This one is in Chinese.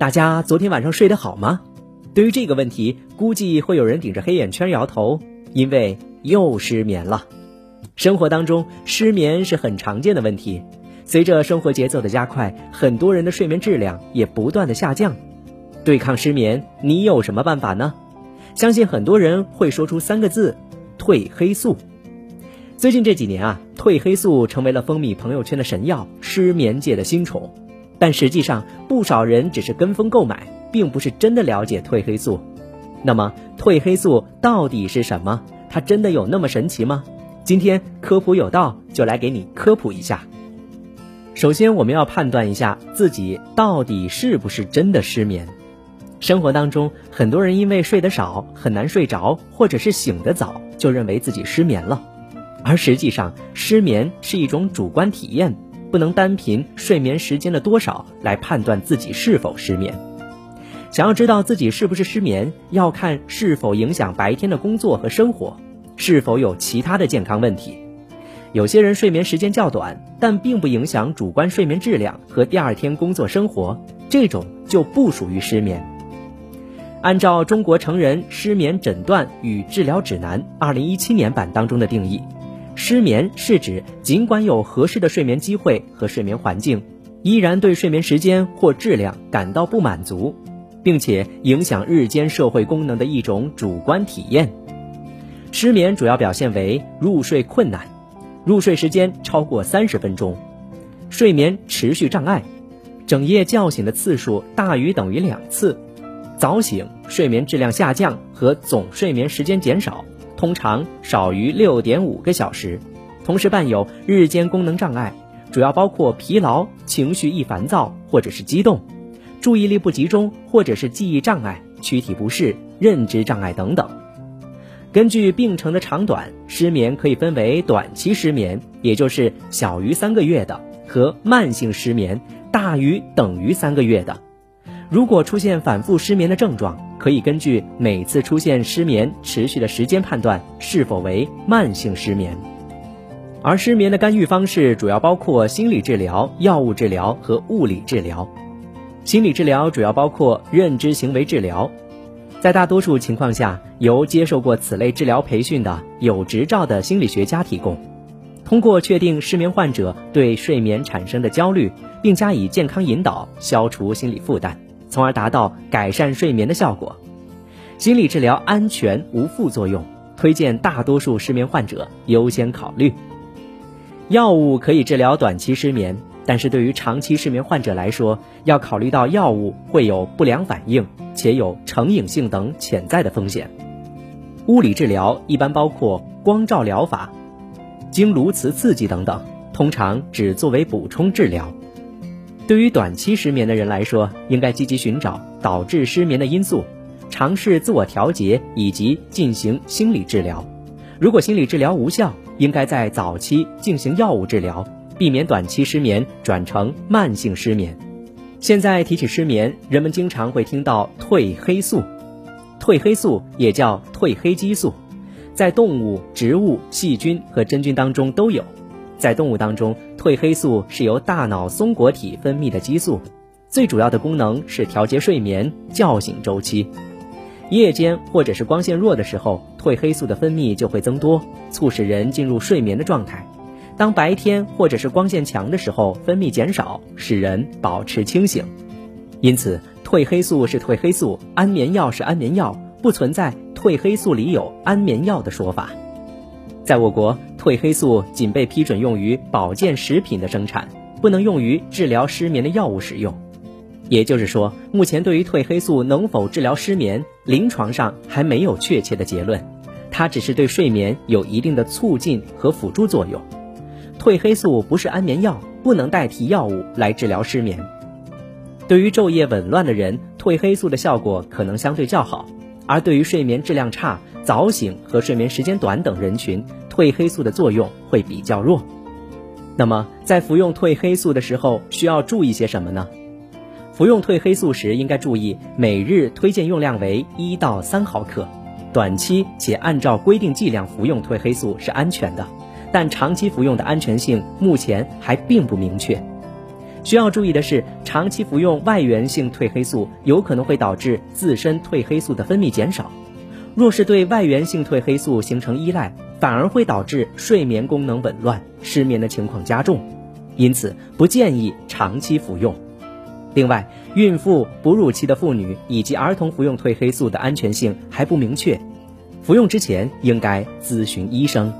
大家昨天晚上睡得好吗？对于这个问题，估计会有人顶着黑眼圈摇头，因为又失眠了。生活当中，失眠是很常见的问题。随着生活节奏的加快，很多人的睡眠质量也不断的下降。对抗失眠，你有什么办法呢？相信很多人会说出三个字：褪黑素。最近这几年啊，褪黑素成为了风靡朋友圈的神药，失眠界的新宠。但实际上，不少人只是跟风购买，并不是真的了解褪黑素。那么，褪黑素到底是什么？它真的有那么神奇吗？今天科普有道就来给你科普一下。首先，我们要判断一下自己到底是不是真的失眠。生活当中，很多人因为睡得少，很难睡着，或者是醒得早，就认为自己失眠了。而实际上，失眠是一种主观体验，不能单凭睡眠时间的多少来判断自己是否失眠。想要知道自己是不是失眠，要看是否影响白天的工作和生活，是否有其他的健康问题。有些人睡眠时间较短，但并不影响主观睡眠质量和第二天工作生活，这种就不属于失眠。按照《中国成人失眠诊断与治疗指南》二零一七年版当中的定义。失眠是指尽管有合适的睡眠机会和睡眠环境，依然对睡眠时间或质量感到不满足，并且影响日间社会功能的一种主观体验。失眠主要表现为入睡困难，入睡时间超过三十分钟，睡眠持续障碍，整夜叫醒的次数大于等于两次，早醒、睡眠质量下降和总睡眠时间减少。通常少于六点五个小时，同时伴有日间功能障碍，主要包括疲劳、情绪易烦躁或者是激动，注意力不集中或者是记忆障碍、躯体不适、认知障碍等等。根据病程的长短，失眠可以分为短期失眠，也就是小于三个月的，和慢性失眠，大于等于三个月的。如果出现反复失眠的症状，可以根据每次出现失眠持续的时间判断是否为慢性失眠，而失眠的干预方式主要包括心理治疗、药物治疗和物理治疗。心理治疗主要包括认知行为治疗，在大多数情况下由接受过此类治疗培训的有执照的心理学家提供，通过确定失眠患者对睡眠产生的焦虑，并加以健康引导，消除心理负担。从而达到改善睡眠的效果。心理治疗安全无副作用，推荐大多数失眠患者优先考虑。药物可以治疗短期失眠，但是对于长期失眠患者来说，要考虑到药物会有不良反应，且有成瘾性等潜在的风险。物理治疗一般包括光照疗法、经颅磁刺激等等，通常只作为补充治疗。对于短期失眠的人来说，应该积极寻找导致失眠的因素，尝试自我调节以及进行心理治疗。如果心理治疗无效，应该在早期进行药物治疗，避免短期失眠转成慢性失眠。现在提起失眠，人们经常会听到褪黑素。褪黑素也叫褪黑激素，在动物、植物、细菌和真菌当中都有。在动物当中，褪黑素是由大脑松果体分泌的激素，最主要的功能是调节睡眠叫醒周期。夜间或者是光线弱的时候，褪黑素的分泌就会增多，促使人进入睡眠的状态。当白天或者是光线强的时候，分泌减少，使人保持清醒。因此，褪黑素是褪黑素，安眠药是安眠药，不存在褪黑素里有安眠药的说法。在我国，褪黑素仅被批准用于保健食品的生产，不能用于治疗失眠的药物使用。也就是说，目前对于褪黑素能否治疗失眠，临床上还没有确切的结论。它只是对睡眠有一定的促进和辅助作用。褪黑素不是安眠药，不能代替药物来治疗失眠。对于昼夜紊乱的人，褪黑素的效果可能相对较好；而对于睡眠质量差、早醒和睡眠时间短等人群，褪黑素的作用会比较弱。那么，在服用褪黑素的时候，需要注意些什么呢？服用褪黑素时，应该注意每日推荐用量为一到三毫克。短期且按照规定剂量服用褪黑素是安全的，但长期服用的安全性目前还并不明确。需要注意的是，长期服用外源性褪黑素有可能会导致自身褪黑素的分泌减少。若是对外源性褪黑素形成依赖，反而会导致睡眠功能紊乱，失眠的情况加重。因此，不建议长期服用。另外，孕妇、哺乳期的妇女以及儿童服用褪黑素的安全性还不明确，服用之前应该咨询医生。